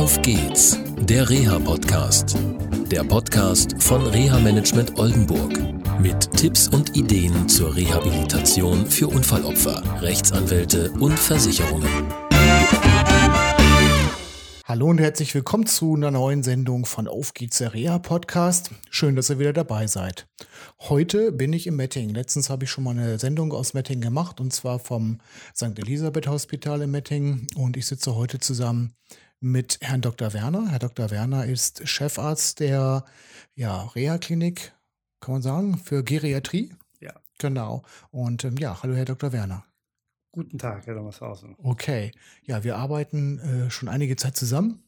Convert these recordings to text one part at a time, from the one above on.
Auf geht's, der Reha-Podcast. Der Podcast von Reha-Management Oldenburg. Mit Tipps und Ideen zur Rehabilitation für Unfallopfer, Rechtsanwälte und Versicherungen. Hallo und herzlich willkommen zu einer neuen Sendung von Auf geht's, der Reha-Podcast. Schön, dass ihr wieder dabei seid. Heute bin ich im Metting. Letztens habe ich schon mal eine Sendung aus Metting gemacht und zwar vom St. Elisabeth Hospital in Metting und ich sitze heute zusammen mit Herrn Dr. Werner. Herr Dr. Werner ist Chefarzt der ja, Reha-Klinik, kann man sagen, für Geriatrie. Ja. Genau. Und ähm, ja, hallo Herr Dr. Werner. Guten Tag, Herr Dommershausen. Okay. Ja, wir arbeiten äh, schon einige Zeit zusammen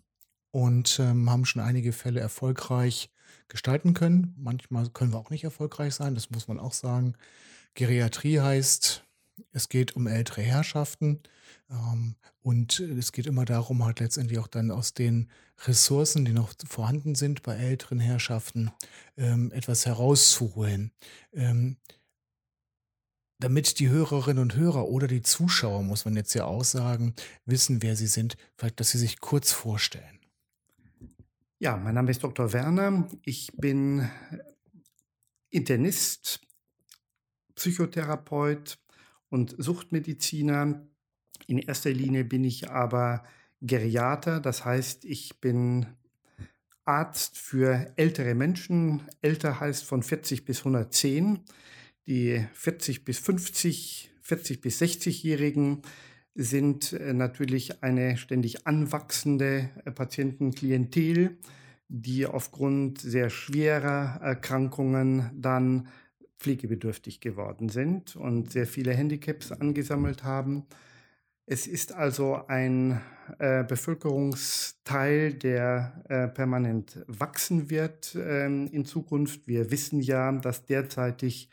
und ähm, haben schon einige Fälle erfolgreich gestalten können. Manchmal können wir auch nicht erfolgreich sein, das muss man auch sagen. Geriatrie heißt, es geht um ältere Herrschaften ähm, und es geht immer darum, halt letztendlich auch dann aus den Ressourcen, die noch vorhanden sind bei älteren Herrschaften, ähm, etwas herauszuholen. Ähm, damit die Hörerinnen und Hörer oder die Zuschauer, muss man jetzt ja auch sagen, wissen, wer sie sind, vielleicht, dass sie sich kurz vorstellen. Ja, mein Name ist Dr. Werner. Ich bin Internist, Psychotherapeut und Suchtmediziner in erster Linie bin ich aber Geriater, das heißt, ich bin Arzt für ältere Menschen. Älter heißt von 40 bis 110. Die 40 bis 50, 40 bis 60-Jährigen sind äh, natürlich eine ständig anwachsende äh, Patientenklientel, die aufgrund sehr schwerer Erkrankungen dann pflegebedürftig geworden sind und sehr viele Handicaps angesammelt haben. Es ist also ein äh, Bevölkerungsteil, der äh, permanent wachsen wird ähm, in Zukunft. Wir wissen ja, dass derzeitig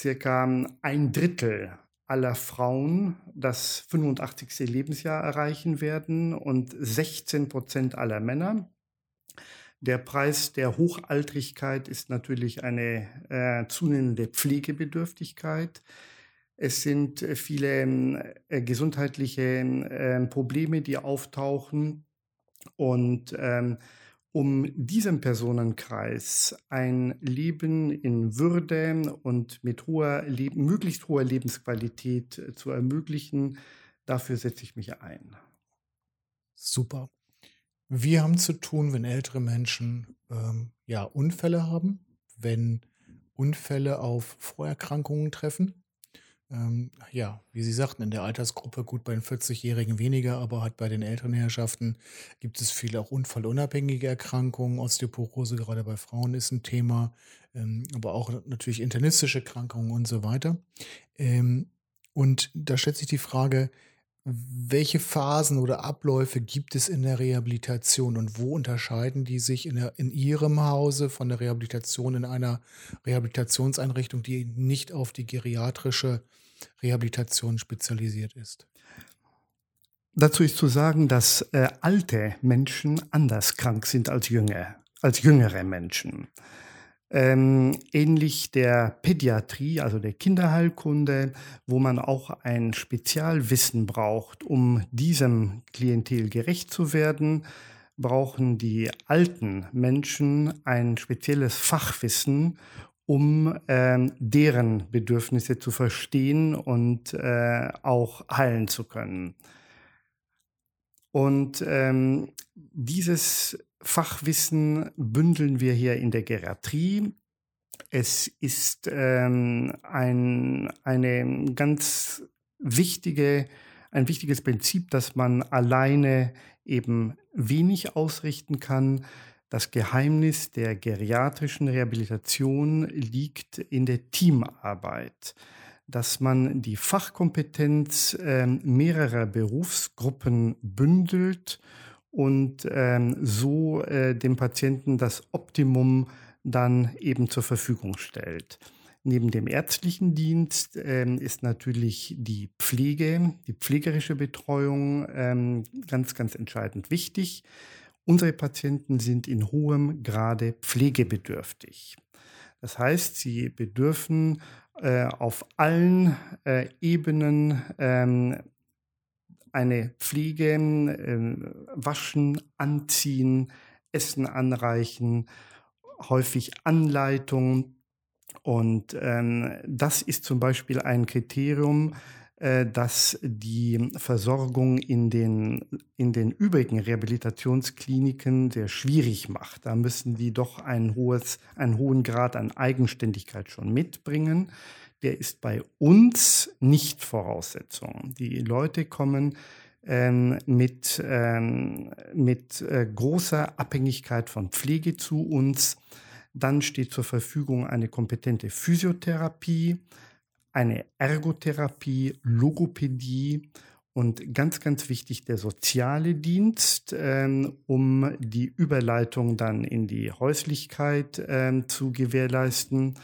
circa ein Drittel aller Frauen das 85. Lebensjahr erreichen werden und 16 Prozent aller Männer. Der Preis der Hochaltrigkeit ist natürlich eine äh, zunehmende Pflegebedürftigkeit. Es sind äh, viele ähm, äh, gesundheitliche äh, Probleme, die auftauchen. Und ähm, um diesem Personenkreis ein Leben in Würde und mit hoher, möglichst hoher Lebensqualität äh, zu ermöglichen, dafür setze ich mich ein. Super. Wir haben zu tun, wenn ältere Menschen ähm, ja, Unfälle haben, wenn Unfälle auf Vorerkrankungen treffen ähm, ja, wie Sie sagten, in der Altersgruppe gut bei den 40-Jährigen weniger, aber halt bei den älteren Herrschaften gibt es viele auch unfallunabhängige Erkrankungen. Osteoporose gerade bei Frauen ist ein Thema, ähm, aber auch natürlich internistische Erkrankungen und so weiter. Ähm, und da stellt sich die Frage, welche Phasen oder Abläufe gibt es in der Rehabilitation und wo unterscheiden die sich in, der, in Ihrem Hause von der Rehabilitation in einer Rehabilitationseinrichtung, die nicht auf die geriatrische Rehabilitation spezialisiert ist? Dazu ist zu sagen, dass äh, alte Menschen anders krank sind als junge, als jüngere Menschen. Ähm, ähnlich der Pädiatrie, also der Kinderheilkunde, wo man auch ein Spezialwissen braucht, um diesem Klientel gerecht zu werden, brauchen die alten Menschen ein spezielles Fachwissen, um ähm, deren Bedürfnisse zu verstehen und äh, auch heilen zu können. Und ähm, dieses Fachwissen bündeln wir hier in der Geriatrie. Es ist ähm, ein, eine ganz wichtige, ein wichtiges Prinzip, dass man alleine eben wenig ausrichten kann. Das Geheimnis der geriatrischen Rehabilitation liegt in der Teamarbeit, dass man die Fachkompetenz äh, mehrerer Berufsgruppen bündelt und ähm, so äh, dem Patienten das Optimum dann eben zur Verfügung stellt. Neben dem ärztlichen Dienst ähm, ist natürlich die Pflege, die pflegerische Betreuung ähm, ganz, ganz entscheidend wichtig. Unsere Patienten sind in hohem Grade pflegebedürftig. Das heißt, sie bedürfen äh, auf allen äh, Ebenen ähm, eine Pflege, äh, Waschen, Anziehen, Essen anreichen, häufig Anleitung. Und ähm, das ist zum Beispiel ein Kriterium, äh, das die Versorgung in den, in den übrigen Rehabilitationskliniken sehr schwierig macht. Da müssen die doch ein hohes, einen hohen Grad an Eigenständigkeit schon mitbringen. Der ist bei uns nicht Voraussetzung. Die Leute kommen ähm, mit, ähm, mit äh, großer Abhängigkeit von Pflege zu uns. Dann steht zur Verfügung eine kompetente Physiotherapie, eine Ergotherapie, Logopädie und ganz, ganz wichtig der soziale Dienst, ähm, um die Überleitung dann in die Häuslichkeit ähm, zu gewährleisten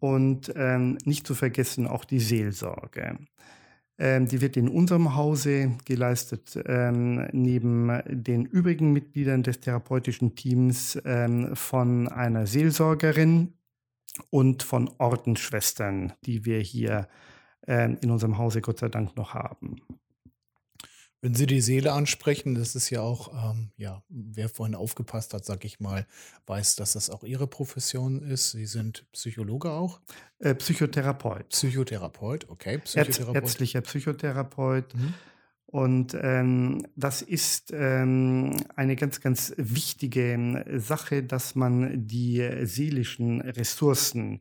und ähm, nicht zu vergessen auch die Seelsorge. Ähm, die wird in unserem Hause geleistet, ähm, neben den übrigen Mitgliedern des therapeutischen Teams ähm, von einer Seelsorgerin, und von Ordensschwestern, die wir hier äh, in unserem Hause Gott sei Dank noch haben. Wenn Sie die Seele ansprechen, das ist ja auch, ähm, ja, wer vorhin aufgepasst hat, sag ich mal, weiß, dass das auch Ihre Profession ist. Sie sind Psychologe auch? Äh, Psychotherapeut. Psychotherapeut, okay. Psychotherapeut. Ärztlicher Psychotherapeut. Mhm. Und ähm, das ist ähm, eine ganz, ganz wichtige ähm, Sache, dass man die seelischen Ressourcen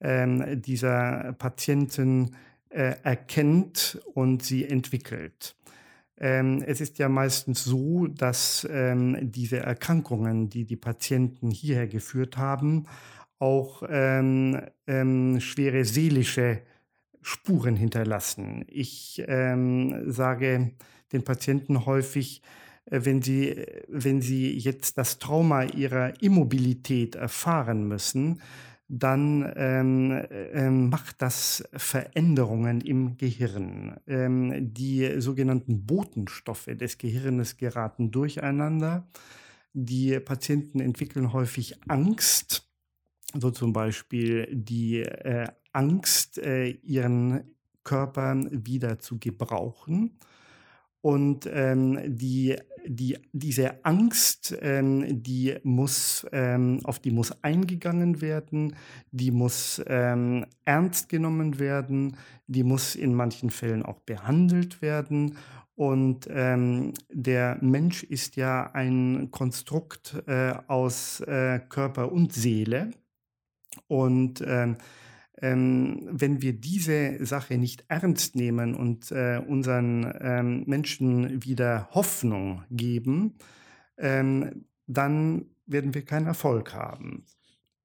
ähm, dieser Patienten äh, erkennt und sie entwickelt. Ähm, es ist ja meistens so, dass ähm, diese Erkrankungen, die die Patienten hierher geführt haben, auch ähm, ähm, schwere seelische Spuren hinterlassen. Ich ähm, sage den Patienten häufig, äh, wenn sie, wenn sie jetzt das Trauma ihrer Immobilität erfahren müssen, dann ähm, ähm, macht das Veränderungen im Gehirn. Ähm, die sogenannten Botenstoffe des Gehirnes geraten durcheinander. Die Patienten entwickeln häufig Angst, so zum Beispiel die äh, Angst, äh, ihren Körper wieder zu gebrauchen. Und ähm, die, die, diese Angst, ähm, die muss, ähm, auf die muss eingegangen werden, die muss ähm, ernst genommen werden, die muss in manchen Fällen auch behandelt werden. Und ähm, der Mensch ist ja ein Konstrukt äh, aus äh, Körper und Seele. Und ähm, ähm, wenn wir diese Sache nicht ernst nehmen und äh, unseren ähm, Menschen wieder Hoffnung geben, ähm, dann werden wir keinen Erfolg haben.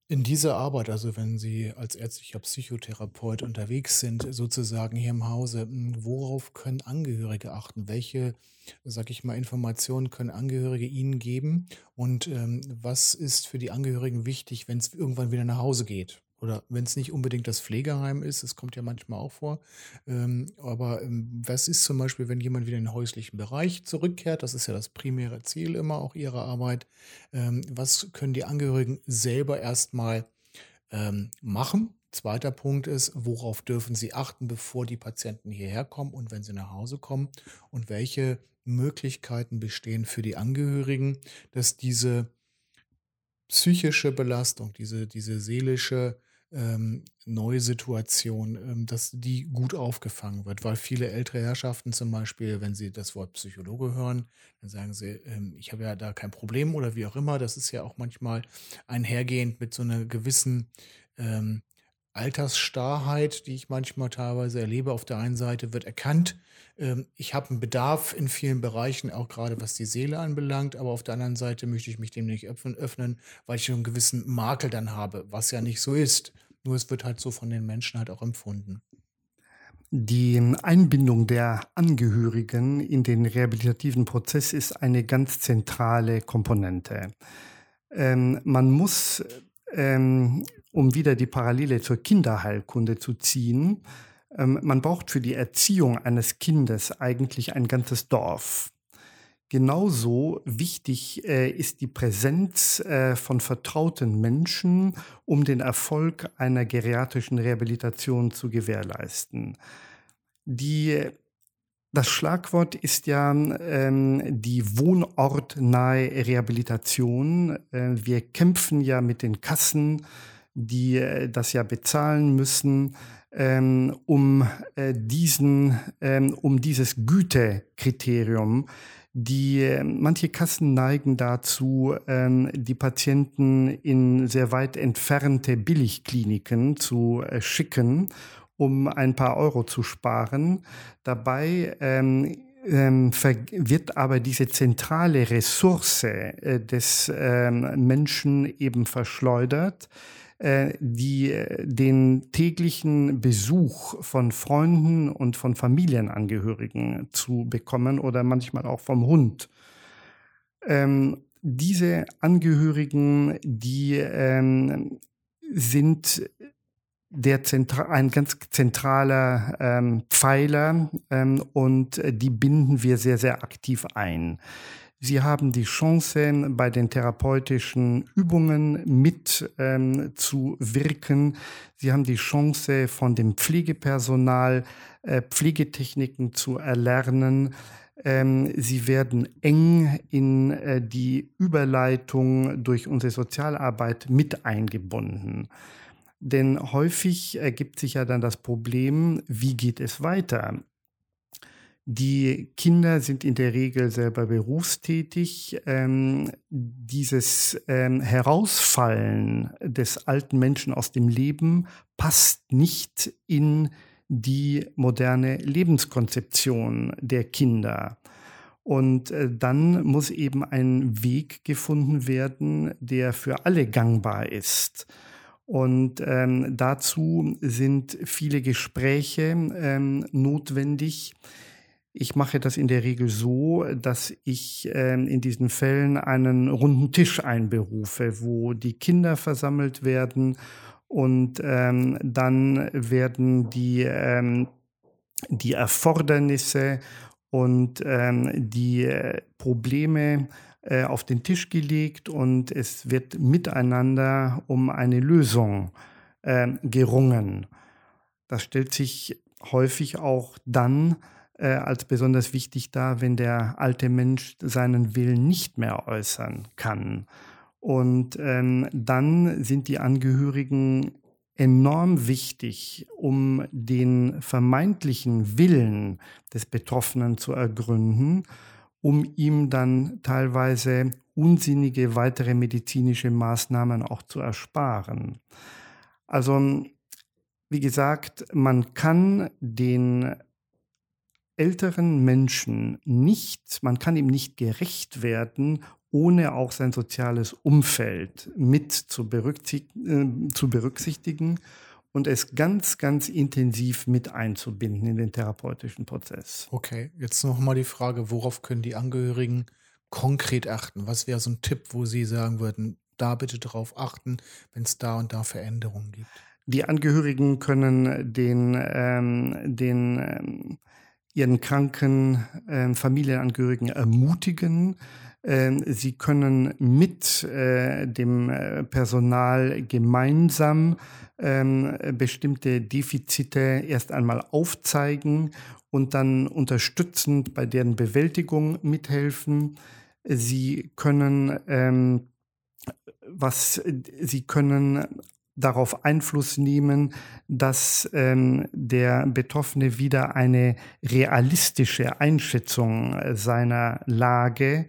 In dieser Arbeit, also wenn Sie als ärztlicher Psychotherapeut unterwegs sind, sozusagen hier im Hause, hm, worauf können Angehörige achten? Welche, sag ich mal, Informationen können Angehörige Ihnen geben? Und ähm, was ist für die Angehörigen wichtig, wenn es irgendwann wieder nach Hause geht? Oder wenn es nicht unbedingt das Pflegeheim ist, das kommt ja manchmal auch vor. Ähm, aber ähm, was ist zum Beispiel, wenn jemand wieder in den häuslichen Bereich zurückkehrt? Das ist ja das primäre Ziel immer auch ihrer Arbeit. Ähm, was können die Angehörigen selber erstmal ähm, machen? Zweiter Punkt ist, worauf dürfen sie achten, bevor die Patienten hierher kommen und wenn sie nach Hause kommen? Und welche Möglichkeiten bestehen für die Angehörigen, dass diese psychische Belastung, diese, diese seelische ähm, neue Situation, ähm, dass die gut aufgefangen wird, weil viele ältere Herrschaften zum Beispiel, wenn sie das Wort Psychologe hören, dann sagen sie, ähm, ich habe ja da kein Problem oder wie auch immer. Das ist ja auch manchmal einhergehend mit so einer gewissen ähm, Altersstarrheit, die ich manchmal teilweise erlebe. Auf der einen Seite wird erkannt, ähm, ich habe einen Bedarf in vielen Bereichen, auch gerade was die Seele anbelangt, aber auf der anderen Seite möchte ich mich dem nicht öffnen, weil ich einen gewissen Makel dann habe, was ja nicht so ist. Nur es wird halt so von den Menschen halt auch empfunden. Die Einbindung der Angehörigen in den rehabilitativen Prozess ist eine ganz zentrale Komponente. Ähm, man muss, ähm, um wieder die Parallele zur Kinderheilkunde zu ziehen, ähm, man braucht für die Erziehung eines Kindes eigentlich ein ganzes Dorf. Genauso wichtig äh, ist die Präsenz äh, von vertrauten Menschen, um den Erfolg einer geriatrischen Rehabilitation zu gewährleisten. Die das Schlagwort ist ja ähm, die wohnortnahe Rehabilitation. Äh, wir kämpfen ja mit den Kassen, die äh, das ja bezahlen müssen, ähm, um äh, diesen, ähm, um dieses Gütekriterium. Die äh, manche Kassen neigen dazu, ähm, die Patienten in sehr weit entfernte Billigkliniken zu äh, schicken um ein paar Euro zu sparen. Dabei ähm, ähm, wird aber diese zentrale Ressource äh, des ähm, Menschen eben verschleudert, die äh, den täglichen Besuch von Freunden und von Familienangehörigen zu bekommen oder manchmal auch vom Hund. Ähm, diese Angehörigen, die ähm, sind der Zentra ein ganz zentraler ähm, Pfeiler ähm, und äh, die binden wir sehr, sehr aktiv ein. Sie haben die Chance, bei den therapeutischen Übungen mit ähm. Sie haben die Chance, von dem Pflegepersonal äh, Pflegetechniken zu erlernen. Ähm, sie werden eng in äh, die Überleitung durch unsere Sozialarbeit mit eingebunden. Denn häufig ergibt sich ja dann das Problem, wie geht es weiter? Die Kinder sind in der Regel selber berufstätig. Ähm, dieses ähm, Herausfallen des alten Menschen aus dem Leben passt nicht in die moderne Lebenskonzeption der Kinder. Und äh, dann muss eben ein Weg gefunden werden, der für alle gangbar ist. Und ähm, dazu sind viele Gespräche ähm, notwendig. Ich mache das in der Regel so, dass ich ähm, in diesen Fällen einen runden Tisch einberufe, wo die Kinder versammelt werden und ähm, dann werden die, ähm, die Erfordernisse und ähm, die äh, Probleme äh, auf den Tisch gelegt und es wird miteinander um eine Lösung äh, gerungen. Das stellt sich häufig auch dann äh, als besonders wichtig dar, wenn der alte Mensch seinen Willen nicht mehr äußern kann. Und ähm, dann sind die Angehörigen enorm wichtig, um den vermeintlichen Willen des Betroffenen zu ergründen um ihm dann teilweise unsinnige weitere medizinische Maßnahmen auch zu ersparen. Also, wie gesagt, man kann den älteren Menschen nicht, man kann ihm nicht gerecht werden, ohne auch sein soziales Umfeld mit zu, berücksichtigen, äh, zu berücksichtigen und es ganz, ganz intensiv mit einzubinden in den therapeutischen Prozess. Okay, jetzt nochmal die Frage, worauf können die Angehörigen konkret achten? Was wäre so ein Tipp, wo Sie sagen würden, da bitte darauf achten, wenn es da und da Veränderungen gibt? Die Angehörigen können den, ähm, den ähm, ihren kranken äh, Familienangehörigen ermutigen. Ähm, sie können mit äh, dem äh, Personal gemeinsam ähm, bestimmte Defizite erst einmal aufzeigen und dann unterstützend bei deren Bewältigung mithelfen. Sie können ähm, was sie können darauf Einfluss nehmen, dass ähm, der Betroffene wieder eine realistische Einschätzung seiner Lage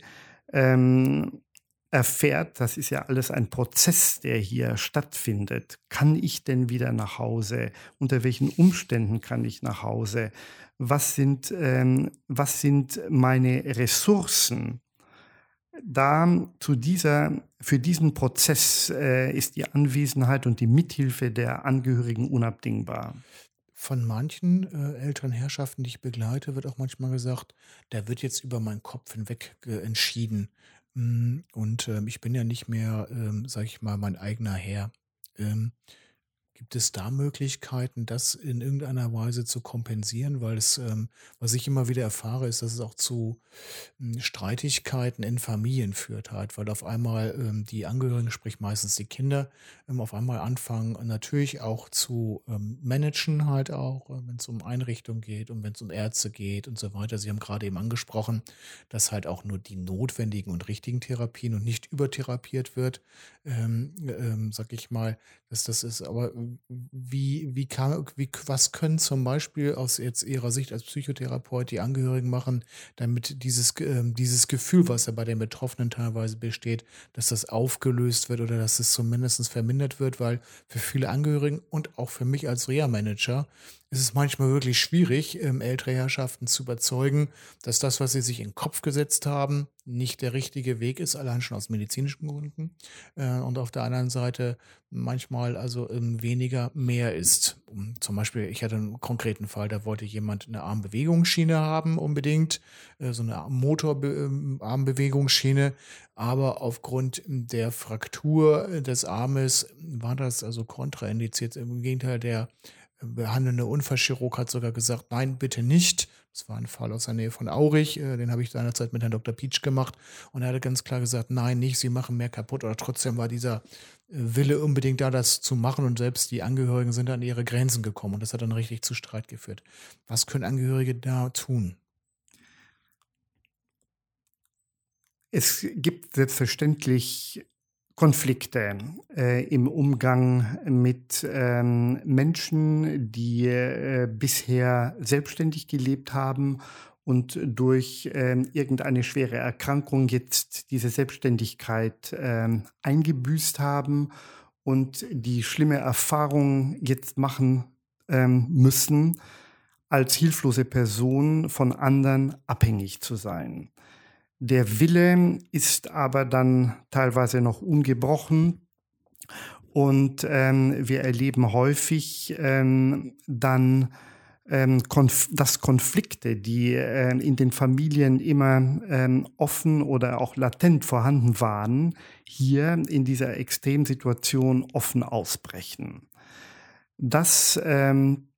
ähm, erfährt, das ist ja alles ein Prozess, der hier stattfindet. Kann ich denn wieder nach Hause? Unter welchen Umständen kann ich nach Hause? Was sind, ähm, was sind meine Ressourcen? Da zu dieser, für diesen Prozess äh, ist die Anwesenheit und die Mithilfe der Angehörigen unabdingbar. Von manchen äh, älteren Herrschaften, die ich begleite, wird auch manchmal gesagt, da wird jetzt über meinen Kopf hinweg äh, entschieden. Mm, und ähm, ich bin ja nicht mehr, ähm, sag ich mal, mein eigener Herr. Ähm, Gibt es da Möglichkeiten, das in irgendeiner Weise zu kompensieren? Weil es, ähm, was ich immer wieder erfahre, ist, dass es auch zu ähm, Streitigkeiten in Familien führt halt, weil auf einmal ähm, die Angehörigen, sprich meistens die Kinder, ähm, auf einmal anfangen natürlich auch zu ähm, managen halt auch, äh, wenn es um Einrichtungen geht und wenn es um Ärzte geht und so weiter. Sie haben gerade eben angesprochen, dass halt auch nur die notwendigen und richtigen Therapien und nicht übertherapiert wird, ähm, ähm, sag ich mal, dass das ist. Aber wie, wie kann, wie, was können zum Beispiel aus jetzt Ihrer Sicht als Psychotherapeut die Angehörigen machen, damit dieses, äh, dieses Gefühl, was ja bei den Betroffenen teilweise besteht, dass das aufgelöst wird oder dass es zumindest vermindert wird, weil für viele Angehörigen und auch für mich als Reha-Manager ist es manchmal wirklich schwierig, ähm, ältere Herrschaften zu überzeugen, dass das, was sie sich in den Kopf gesetzt haben, nicht der richtige Weg ist, allein schon aus medizinischen Gründen. Äh, und auf der anderen Seite manchmal also ähm, weniger mehr ist. Um, zum Beispiel, ich hatte einen konkreten Fall, da wollte jemand eine Armbewegungsschiene haben, unbedingt, äh, so eine Motorarmbewegungsschiene. Aber aufgrund der Fraktur des Armes war das also kontraindiziert. Im Gegenteil, der behandelnde Unfallchirurg hat sogar gesagt, nein, bitte nicht. Das war ein Fall aus der Nähe von Aurich, äh, den habe ich seinerzeit mit Herrn Dr. Pietsch gemacht. Und er hatte ganz klar gesagt, nein, nicht, sie machen mehr kaputt. Oder trotzdem war dieser äh, Wille unbedingt da, das zu machen. Und selbst die Angehörigen sind an ihre Grenzen gekommen. Und das hat dann richtig zu Streit geführt. Was können Angehörige da tun? Es gibt selbstverständlich Konflikte äh, im Umgang mit ähm, Menschen, die äh, bisher selbstständig gelebt haben und durch äh, irgendeine schwere Erkrankung jetzt diese Selbstständigkeit ähm, eingebüßt haben und die schlimme Erfahrung jetzt machen ähm, müssen, als hilflose Person von anderen abhängig zu sein. Der Wille ist aber dann teilweise noch ungebrochen und ähm, wir erleben häufig ähm, dann, ähm, Konf dass Konflikte, die äh, in den Familien immer ähm, offen oder auch latent vorhanden waren, hier in dieser Extremsituation offen ausbrechen. Das ähm,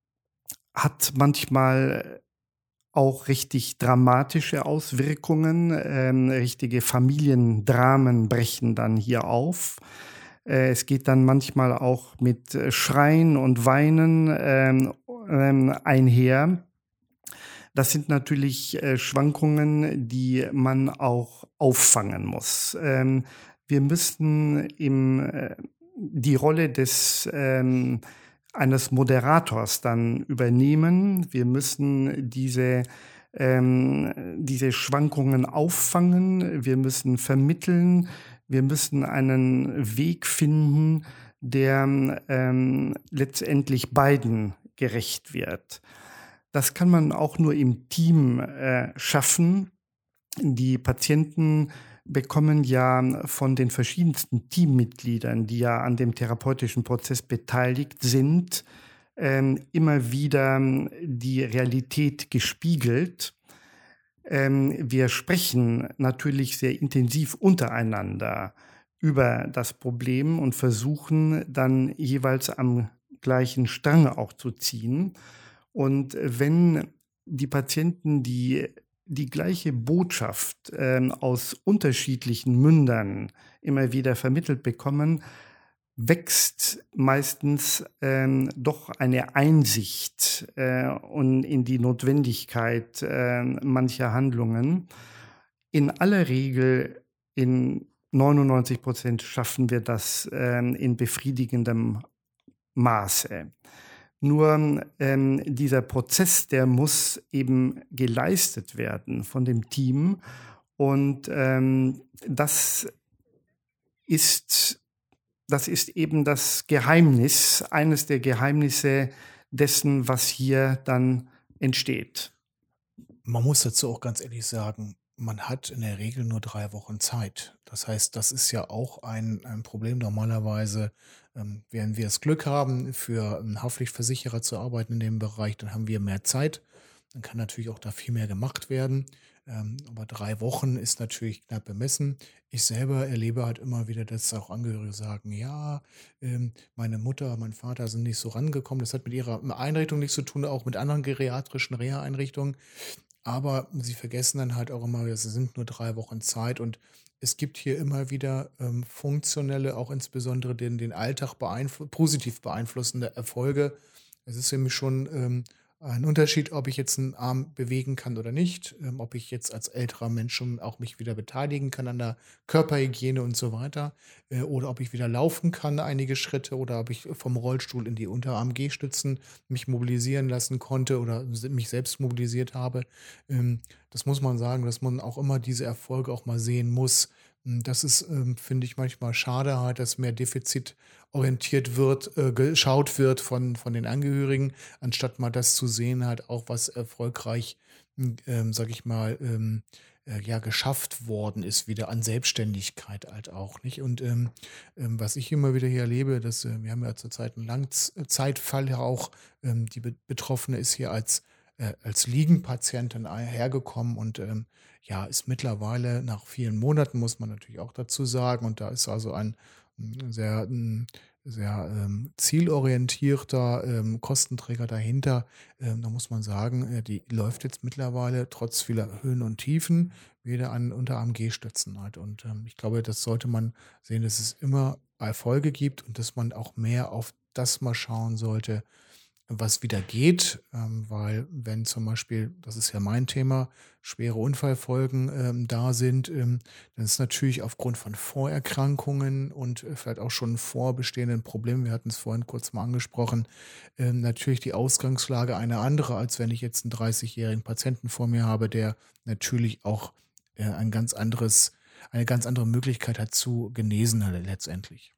hat manchmal auch richtig dramatische Auswirkungen. Ähm, richtige Familiendramen brechen dann hier auf. Äh, es geht dann manchmal auch mit äh, Schreien und Weinen ähm, ähm, einher. Das sind natürlich äh, Schwankungen, die man auch auffangen muss. Ähm, wir müssen im, äh, die Rolle des ähm, eines Moderators dann übernehmen. Wir müssen diese, ähm, diese Schwankungen auffangen. Wir müssen vermitteln. Wir müssen einen Weg finden, der ähm, letztendlich beiden gerecht wird. Das kann man auch nur im Team äh, schaffen. Die Patienten bekommen ja von den verschiedensten Teammitgliedern, die ja an dem therapeutischen Prozess beteiligt sind, ähm, immer wieder die Realität gespiegelt. Ähm, wir sprechen natürlich sehr intensiv untereinander über das Problem und versuchen dann jeweils am gleichen Strang auch zu ziehen. Und wenn die Patienten die die gleiche Botschaft äh, aus unterschiedlichen Mündern immer wieder vermittelt bekommen, wächst meistens ähm, doch eine Einsicht äh, und in die Notwendigkeit äh, mancher Handlungen. In aller Regel, in 99 Prozent schaffen wir das äh, in befriedigendem Maße. Nur ähm, dieser Prozess, der muss eben geleistet werden von dem Team. Und ähm, das ist, das ist eben das Geheimnis, eines der Geheimnisse dessen, was hier dann entsteht. Man muss dazu auch ganz ehrlich sagen, man hat in der Regel nur drei Wochen Zeit. Das heißt, das ist ja auch ein, ein Problem. Normalerweise, ähm, wenn wir das Glück haben, für einen Haftpflichtversicherer zu arbeiten in dem Bereich, dann haben wir mehr Zeit. Dann kann natürlich auch da viel mehr gemacht werden. Ähm, aber drei Wochen ist natürlich knapp bemessen. Ich selber erlebe halt immer wieder, dass auch Angehörige sagen, ja, ähm, meine Mutter, mein Vater sind nicht so rangekommen. Das hat mit ihrer Einrichtung nichts zu tun, auch mit anderen geriatrischen Reha-Einrichtungen. Aber sie vergessen dann halt auch immer, es sind nur drei Wochen Zeit und es gibt hier immer wieder ähm, funktionelle, auch insbesondere den, den Alltag beeinflu positiv beeinflussende Erfolge. Es ist mich schon ähm, ein Unterschied, ob ich jetzt einen Arm bewegen kann oder nicht, ähm, ob ich jetzt als älterer Mensch schon auch mich wieder beteiligen kann an der Körperhygiene und so weiter, äh, oder ob ich wieder laufen kann einige Schritte oder ob ich vom Rollstuhl in die Unterarm-G-Stützen mich mobilisieren lassen konnte oder mich selbst mobilisiert habe. Ähm, das muss man sagen, dass man auch immer diese Erfolge auch mal sehen muss. Hm, das ist, ähm, finde ich, manchmal schade, halt, dass mehr defizitorientiert wird, äh, geschaut wird von, von den Angehörigen, anstatt mal das zu sehen, halt auch, was erfolgreich, hm, ähm, sag ich mal, ähm, äh, ja, geschafft worden ist, wieder an Selbstständigkeit halt auch, nicht? Und ähm, ähm, was ich immer wieder hier erlebe, dass äh, wir haben ja zurzeit einen Langzeitfall auch, ähm, die Betroffene ist hier als äh, als Liegenpatientin hergekommen und ähm, ja, ist mittlerweile nach vielen Monaten, muss man natürlich auch dazu sagen, und da ist also ein hm, sehr, hm, sehr ähm, zielorientierter ähm, Kostenträger dahinter. Ähm, da muss man sagen, äh, die läuft jetzt mittlerweile trotz vieler Höhen und Tiefen wieder an unter AMG-Stützen halt. Und ähm, ich glaube, das sollte man sehen, dass es immer Erfolge gibt und dass man auch mehr auf das mal schauen sollte, was wieder geht, ähm, weil wenn zum Beispiel, das ist ja mein Thema, schwere Unfallfolgen ähm, da sind, ähm, dann ist natürlich aufgrund von Vorerkrankungen und äh, vielleicht auch schon vorbestehenden Problemen, wir hatten es vorhin kurz mal angesprochen, ähm, natürlich die Ausgangslage eine andere, als wenn ich jetzt einen 30-jährigen Patienten vor mir habe, der natürlich auch äh, ein ganz anderes, eine ganz andere Möglichkeit hat zu genesen letztendlich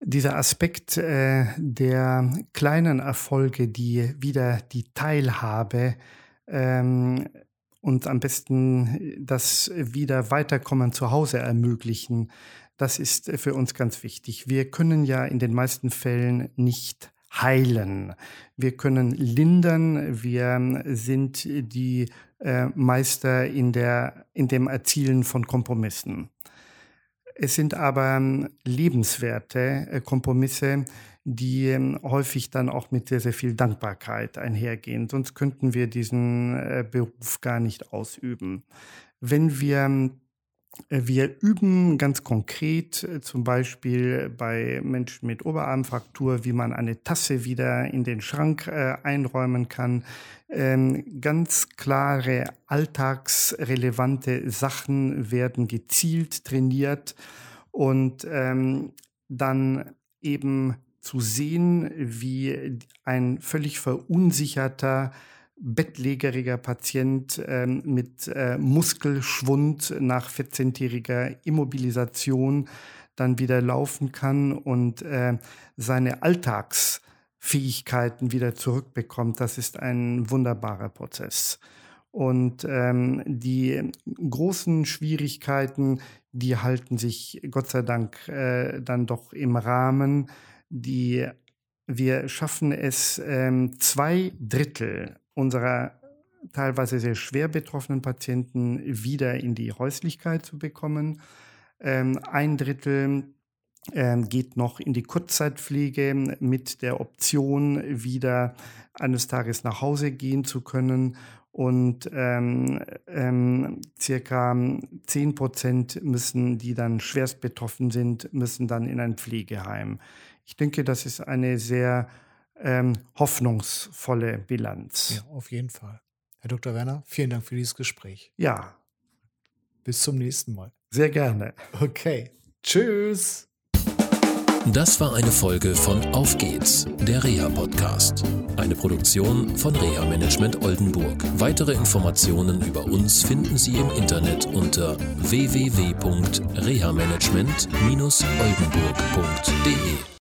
dieser Aspekt äh, der kleinen Erfolge, die wieder die Teilhabe ähm, und am besten das wieder Weiterkommen zu Hause ermöglichen, das ist für uns ganz wichtig. Wir können ja in den meisten Fällen nicht heilen. Wir können lindern. Wir sind die äh, Meister in, der, in dem Erzielen von Kompromissen. Es sind aber ähm, lebenswerte äh, Kompromisse, die ähm, häufig dann auch mit sehr, sehr viel Dankbarkeit einhergehen. Sonst könnten wir diesen äh, Beruf gar nicht ausüben. Wenn wir ähm, äh, wir üben ganz konkret, äh, zum Beispiel bei Menschen mit Oberarmfraktur, wie man eine Tasse wieder in den Schrank äh, einräumen kann. Ähm, ganz klare, alltagsrelevante Sachen werden gezielt trainiert und ähm, dann eben zu sehen, wie ein völlig verunsicherter bettlägeriger Patient ähm, mit äh, Muskelschwund nach 14-tägiger Immobilisation dann wieder laufen kann und äh, seine Alltagsfähigkeiten wieder zurückbekommt. Das ist ein wunderbarer Prozess. Und ähm, die großen Schwierigkeiten, die halten sich Gott sei Dank äh, dann doch im Rahmen. Die wir schaffen es, ähm, zwei Drittel unserer teilweise sehr schwer betroffenen Patienten wieder in die Häuslichkeit zu bekommen. Ähm, ein Drittel ähm, geht noch in die Kurzzeitpflege mit der Option, wieder eines Tages nach Hause gehen zu können. Und ähm, ähm, circa 10 Prozent müssen, die dann schwerst betroffen sind, müssen dann in ein Pflegeheim. Ich denke, das ist eine sehr ähm, hoffnungsvolle Bilanz. Ja, auf jeden Fall. Herr Dr. Werner, vielen Dank für dieses Gespräch. Ja. Bis zum nächsten Mal. Sehr gerne. Okay. Tschüss. Das war eine Folge von Auf geht's, der Reha-Podcast. Eine Produktion von Reha Management Oldenburg. Weitere Informationen über uns finden Sie im Internet unter www.rehamanagement-oldenburg.de.